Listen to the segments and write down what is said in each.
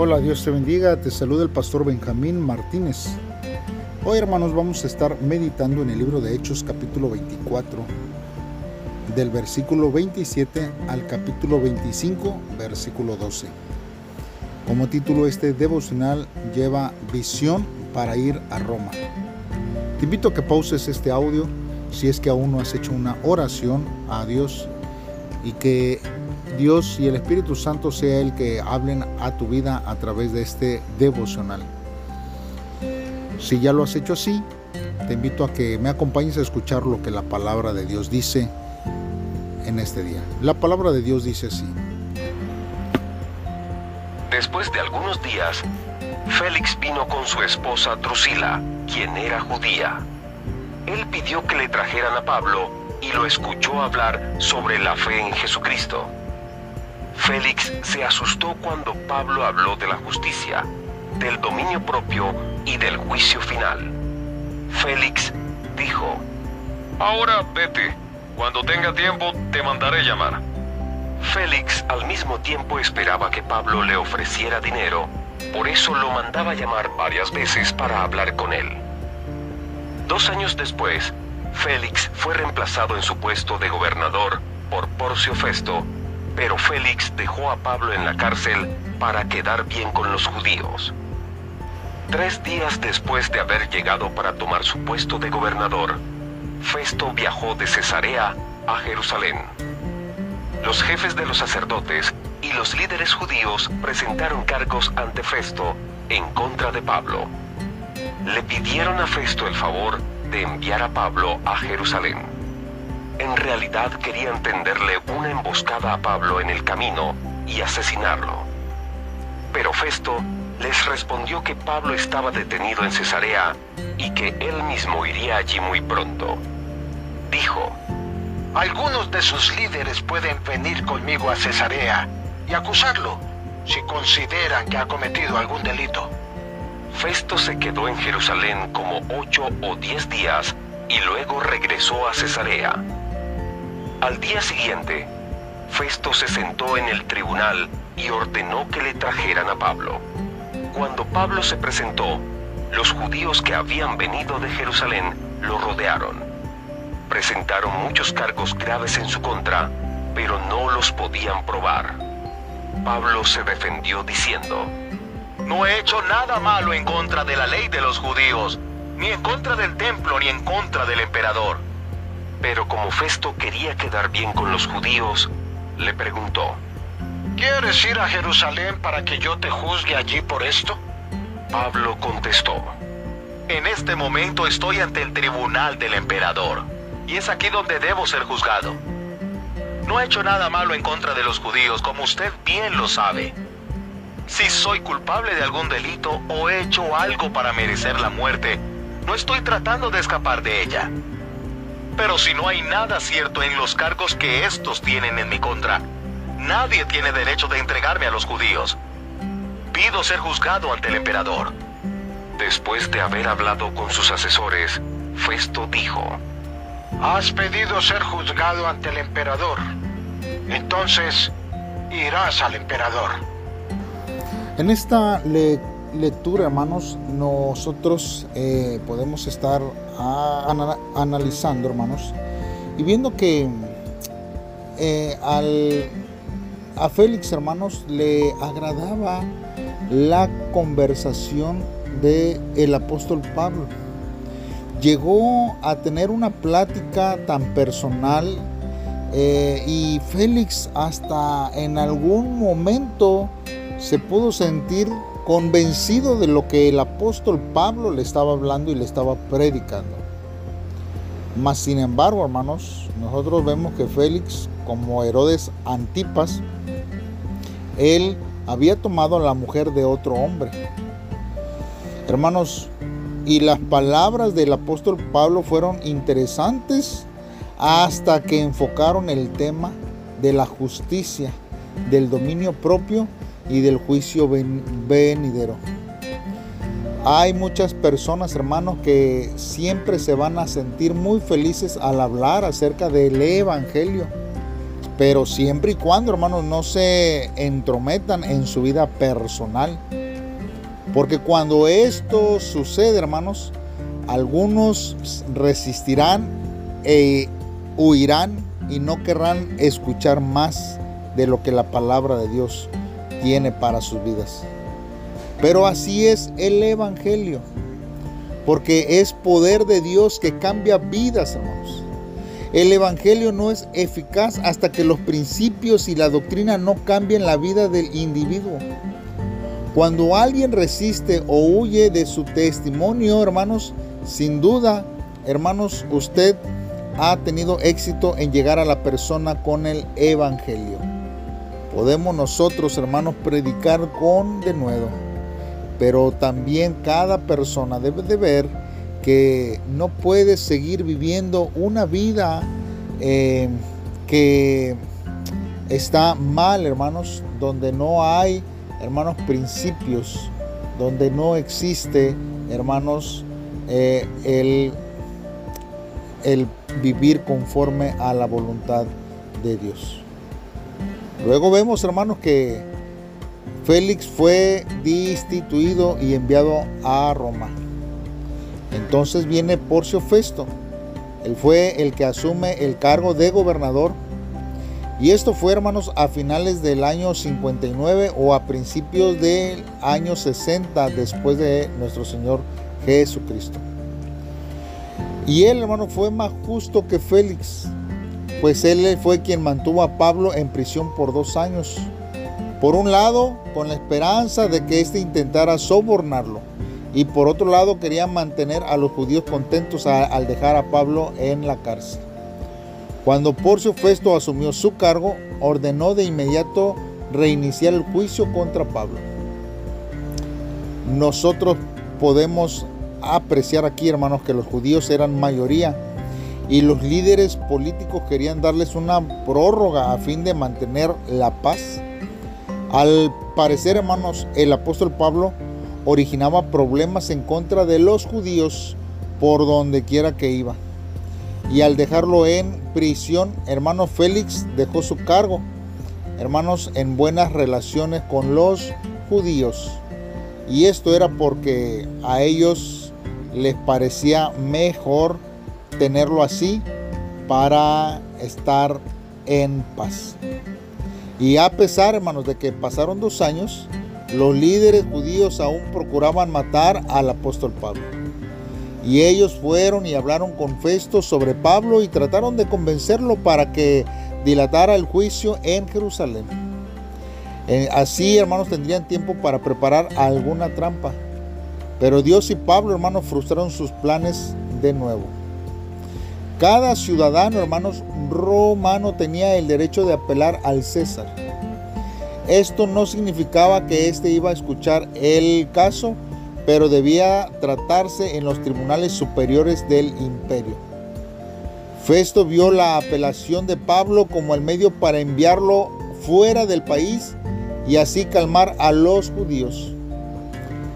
Hola, Dios te bendiga, te saluda el pastor Benjamín Martínez. Hoy hermanos vamos a estar meditando en el libro de Hechos capítulo 24, del versículo 27 al capítulo 25, versículo 12. Como título este devocional lleva visión para ir a Roma. Te invito a que pauses este audio si es que aún no has hecho una oración a Dios y que Dios y el Espíritu Santo sea el que hablen a tu vida a través de este devocional. Si ya lo has hecho así, te invito a que me acompañes a escuchar lo que la palabra de Dios dice en este día. La palabra de Dios dice así. Después de algunos días, Félix vino con su esposa Drusila, quien era judía. Él pidió que le trajeran a Pablo y lo escuchó hablar sobre la fe en Jesucristo. Félix se asustó cuando Pablo habló de la justicia, del dominio propio y del juicio final. Félix dijo, Ahora vete, cuando tenga tiempo te mandaré llamar. Félix al mismo tiempo esperaba que Pablo le ofreciera dinero, por eso lo mandaba llamar varias veces para hablar con él. Dos años después, Félix fue reemplazado en su puesto de gobernador por Porcio Festo, pero Félix dejó a Pablo en la cárcel para quedar bien con los judíos. Tres días después de haber llegado para tomar su puesto de gobernador, Festo viajó de Cesarea a Jerusalén. Los jefes de los sacerdotes y los líderes judíos presentaron cargos ante Festo en contra de Pablo. Le pidieron a Festo el favor de enviar a Pablo a Jerusalén en realidad querían tenderle una emboscada a Pablo en el camino y asesinarlo. Pero Festo les respondió que Pablo estaba detenido en Cesarea y que él mismo iría allí muy pronto. Dijo, algunos de sus líderes pueden venir conmigo a Cesarea y acusarlo si consideran que ha cometido algún delito. Festo se quedó en Jerusalén como ocho o diez días y luego regresó a Cesarea. Al día siguiente, Festo se sentó en el tribunal y ordenó que le trajeran a Pablo. Cuando Pablo se presentó, los judíos que habían venido de Jerusalén lo rodearon. Presentaron muchos cargos graves en su contra, pero no los podían probar. Pablo se defendió diciendo, No he hecho nada malo en contra de la ley de los judíos, ni en contra del templo, ni en contra del emperador. Pero como Festo quería quedar bien con los judíos, le preguntó, ¿Quieres ir a Jerusalén para que yo te juzgue allí por esto? Pablo contestó, En este momento estoy ante el tribunal del emperador, y es aquí donde debo ser juzgado. No he hecho nada malo en contra de los judíos, como usted bien lo sabe. Si soy culpable de algún delito o he hecho algo para merecer la muerte, no estoy tratando de escapar de ella. Pero si no hay nada cierto en los cargos que estos tienen en mi contra, nadie tiene derecho de entregarme a los judíos. Pido ser juzgado ante el emperador. Después de haber hablado con sus asesores, Festo dijo, Has pedido ser juzgado ante el emperador. Entonces, irás al emperador. En esta lectura, hermanos, nosotros eh, podemos estar analizando, hermanos, y viendo que eh, al, a Félix, hermanos, le agradaba la conversación de el apóstol Pablo. Llegó a tener una plática tan personal eh, y Félix hasta en algún momento se pudo sentir convencido de lo que el apóstol Pablo le estaba hablando y le estaba predicando. Mas sin embargo, hermanos, nosotros vemos que Félix, como Herodes Antipas, él había tomado a la mujer de otro hombre. Hermanos, y las palabras del apóstol Pablo fueron interesantes hasta que enfocaron el tema de la justicia, del dominio propio y del juicio venidero. Hay muchas personas, hermanos, que siempre se van a sentir muy felices al hablar acerca del Evangelio. pero siempre y cuando, hermanos, no se entrometan en su vida personal. Porque cuando esto sucede, hermanos, algunos resistirán e huirán y no querrán escuchar más de lo que la palabra de Dios tiene para sus vidas. Pero así es el Evangelio, porque es poder de Dios que cambia vidas, hermanos. El Evangelio no es eficaz hasta que los principios y la doctrina no cambien la vida del individuo. Cuando alguien resiste o huye de su testimonio, hermanos, sin duda, hermanos, usted ha tenido éxito en llegar a la persona con el Evangelio. Podemos nosotros, hermanos, predicar con denuedo, pero también cada persona debe de ver que no puede seguir viviendo una vida eh, que está mal, hermanos, donde no hay, hermanos, principios, donde no existe, hermanos, eh, el, el vivir conforme a la voluntad de Dios. Luego vemos, hermanos, que Félix fue destituido y enviado a Roma. Entonces viene Porcio Festo. Él fue el que asume el cargo de gobernador. Y esto fue, hermanos, a finales del año 59 o a principios del año 60 después de nuestro Señor Jesucristo. Y él, hermano, fue más justo que Félix, pues él fue quien mantuvo a Pablo en prisión por dos años. Por un lado, con la esperanza de que éste intentara sobornarlo y por otro lado querían mantener a los judíos contentos al dejar a Pablo en la cárcel. Cuando Porcio Festo asumió su cargo, ordenó de inmediato reiniciar el juicio contra Pablo. Nosotros podemos apreciar aquí, hermanos, que los judíos eran mayoría y los líderes políticos querían darles una prórroga a fin de mantener la paz. Al parecer, hermanos, el apóstol Pablo originaba problemas en contra de los judíos por donde quiera que iba. Y al dejarlo en prisión, hermano Félix dejó su cargo, hermanos, en buenas relaciones con los judíos. Y esto era porque a ellos les parecía mejor tenerlo así para estar en paz. Y a pesar, hermanos, de que pasaron dos años, los líderes judíos aún procuraban matar al apóstol Pablo. Y ellos fueron y hablaron con Festo sobre Pablo y trataron de convencerlo para que dilatara el juicio en Jerusalén. Eh, así, hermanos, tendrían tiempo para preparar alguna trampa. Pero Dios y Pablo, hermanos, frustraron sus planes de nuevo. Cada ciudadano, hermanos, romano tenía el derecho de apelar al César. Esto no significaba que éste iba a escuchar el caso, pero debía tratarse en los tribunales superiores del imperio. Festo vio la apelación de Pablo como el medio para enviarlo fuera del país y así calmar a los judíos.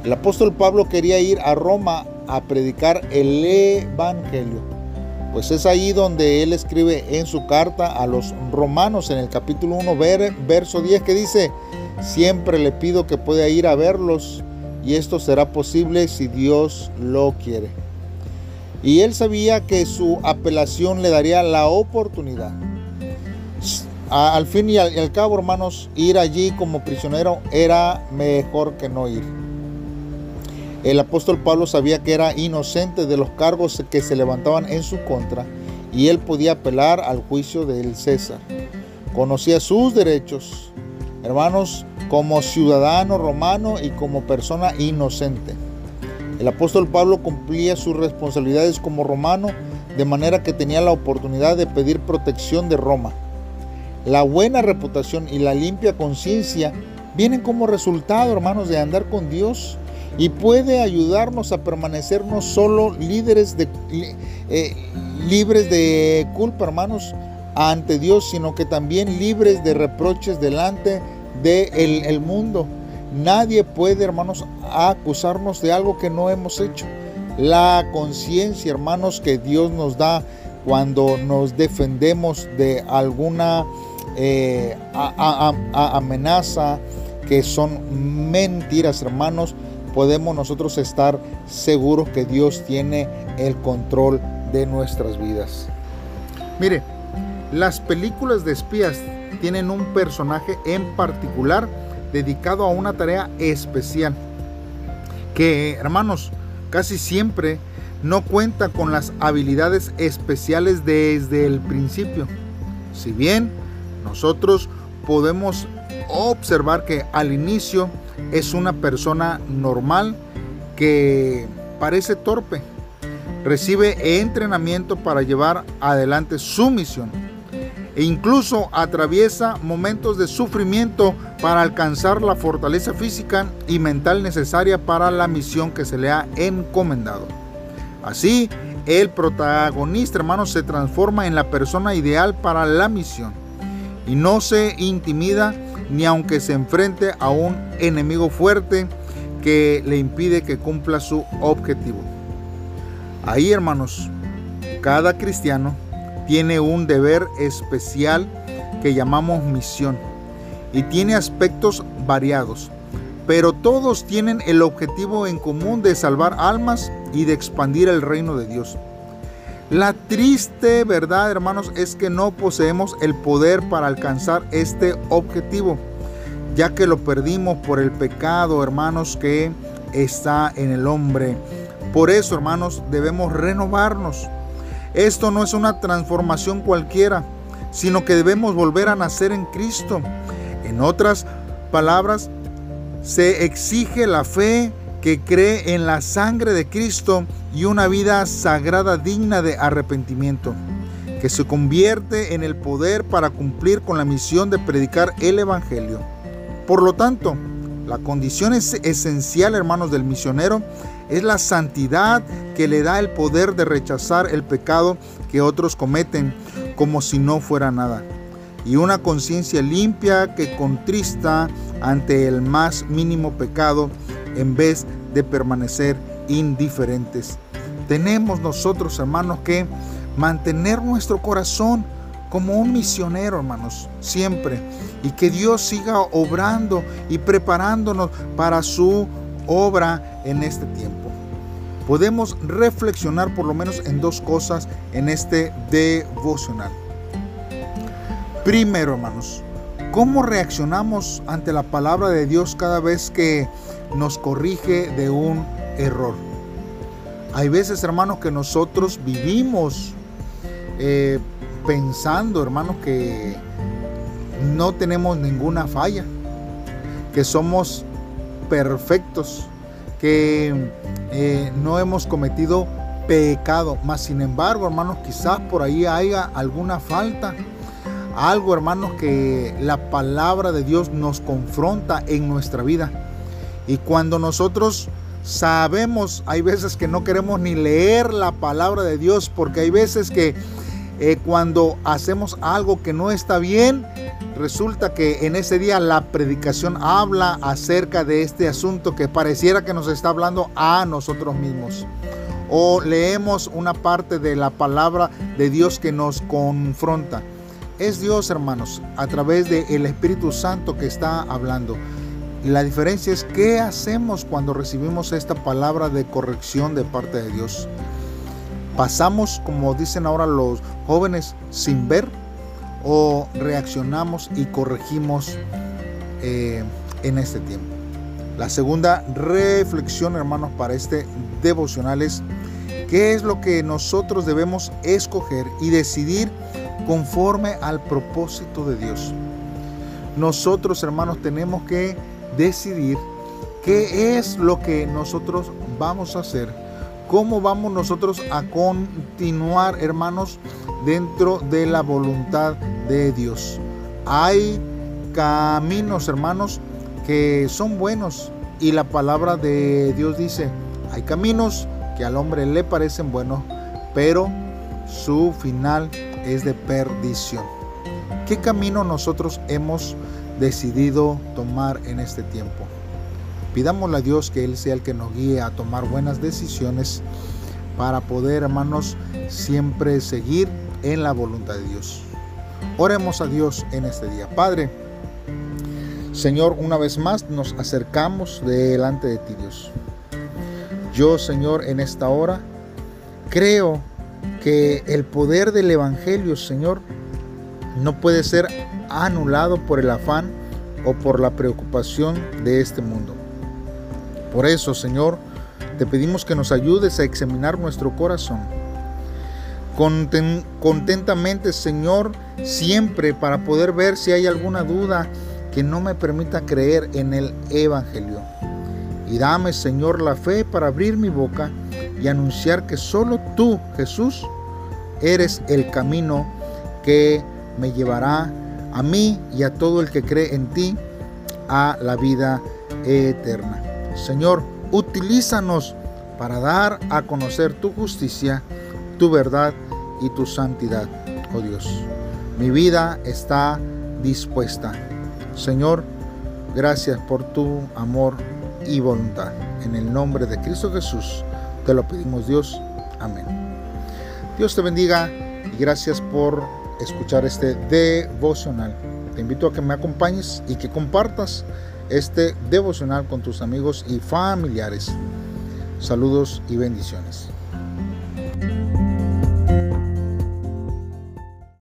El apóstol Pablo quería ir a Roma a predicar el Evangelio. Pues es ahí donde él escribe en su carta a los romanos en el capítulo 1, verso 10, que dice, siempre le pido que pueda ir a verlos y esto será posible si Dios lo quiere. Y él sabía que su apelación le daría la oportunidad. Al fin y al cabo, hermanos, ir allí como prisionero era mejor que no ir. El apóstol Pablo sabía que era inocente de los cargos que se levantaban en su contra y él podía apelar al juicio del César. Conocía sus derechos, hermanos, como ciudadano romano y como persona inocente. El apóstol Pablo cumplía sus responsabilidades como romano de manera que tenía la oportunidad de pedir protección de Roma. La buena reputación y la limpia conciencia vienen como resultado, hermanos, de andar con Dios y puede ayudarnos a permanecer no solo líderes de, eh, libres de culpa, hermanos, ante Dios, sino que también libres de reproches delante del el mundo. Nadie puede, hermanos, acusarnos de algo que no hemos hecho. La conciencia, hermanos, que Dios nos da cuando nos defendemos de alguna eh, amenaza, que son mentiras, hermanos, podemos nosotros estar seguros que Dios tiene el control de nuestras vidas. Mire, las películas de espías tienen un personaje en particular dedicado a una tarea especial que, hermanos, casi siempre no cuenta con las habilidades especiales desde el principio. Si bien nosotros podemos observar que al inicio es una persona normal que parece torpe, recibe entrenamiento para llevar adelante su misión e incluso atraviesa momentos de sufrimiento para alcanzar la fortaleza física y mental necesaria para la misión que se le ha encomendado. Así, el protagonista, hermanos, se transforma en la persona ideal para la misión y no se intimida ni aunque se enfrente a un enemigo fuerte que le impide que cumpla su objetivo. Ahí, hermanos, cada cristiano tiene un deber especial que llamamos misión y tiene aspectos variados, pero todos tienen el objetivo en común de salvar almas y de expandir el reino de Dios. La triste verdad, hermanos, es que no poseemos el poder para alcanzar este objetivo, ya que lo perdimos por el pecado, hermanos, que está en el hombre. Por eso, hermanos, debemos renovarnos esto no es una transformación cualquiera, sino que debemos volver a nacer en Cristo. En otras palabras, se exige la fe que cree en la sangre de Cristo y una vida sagrada digna de arrepentimiento, que se convierte en el poder para cumplir con la misión de predicar el Evangelio. Por lo tanto, la condición es esencial, hermanos, del misionero es la santidad que le da el poder de rechazar el pecado que otros cometen como si no fuera nada. Y una conciencia limpia que contrista ante el más mínimo pecado en vez de permanecer indiferentes. Tenemos nosotros, hermanos, que mantener nuestro corazón como un misionero, hermanos, siempre. Y que Dios siga obrando y preparándonos para su obra en este tiempo podemos reflexionar por lo menos en dos cosas en este devocional. Primero, hermanos, ¿cómo reaccionamos ante la palabra de Dios cada vez que nos corrige de un error? Hay veces, hermanos, que nosotros vivimos eh, pensando, hermanos, que no tenemos ninguna falla, que somos perfectos, que eh, no hemos cometido pecado. Mas sin embargo, hermanos, quizás por ahí haya alguna falta. Algo, hermanos, que la palabra de Dios nos confronta en nuestra vida. Y cuando nosotros sabemos, hay veces que no queremos ni leer la palabra de Dios, porque hay veces que eh, cuando hacemos algo que no está bien, resulta que en ese día la predicación habla acerca de este asunto que pareciera que nos está hablando a nosotros mismos. O leemos una parte de la palabra de Dios que nos confronta. Es Dios, hermanos, a través del Espíritu Santo que está hablando. Y la diferencia es qué hacemos cuando recibimos esta palabra de corrección de parte de Dios. Pasamos, como dicen ahora los jóvenes, sin ver o reaccionamos y corregimos eh, en este tiempo. La segunda reflexión, hermanos, para este devocional es qué es lo que nosotros debemos escoger y decidir conforme al propósito de Dios. Nosotros, hermanos, tenemos que decidir qué es lo que nosotros vamos a hacer, cómo vamos nosotros a continuar, hermanos, dentro de la voluntad de Dios. Hay caminos, hermanos, que son buenos y la palabra de Dios dice, hay caminos que al hombre le parecen buenos, pero su final es de perdición. ¿Qué camino nosotros hemos decidido tomar en este tiempo? Pidámosle a Dios que Él sea el que nos guíe a tomar buenas decisiones para poder, hermanos, siempre seguir en la voluntad de Dios. Oremos a Dios en este día. Padre, Señor, una vez más nos acercamos delante de ti, Dios. Yo, Señor, en esta hora creo que el poder del Evangelio, Señor, no puede ser anulado por el afán o por la preocupación de este mundo. Por eso, Señor, te pedimos que nos ayudes a examinar nuestro corazón. contentamente, Señor, siempre para poder ver si hay alguna duda que no me permita creer en el Evangelio. Y dame, Señor, la fe para abrir mi boca y anunciar que solo tú, Jesús, eres el camino que me llevará a mí y a todo el que cree en ti a la vida eterna. Señor, utilízanos para dar a conocer tu justicia, tu verdad y tu santidad, oh Dios. Mi vida está dispuesta. Señor, gracias por tu amor y voluntad. En el nombre de Cristo Jesús te lo pedimos Dios. Amén. Dios te bendiga y gracias por escuchar este devocional. Te invito a que me acompañes y que compartas este devocional con tus amigos y familiares. Saludos y bendiciones.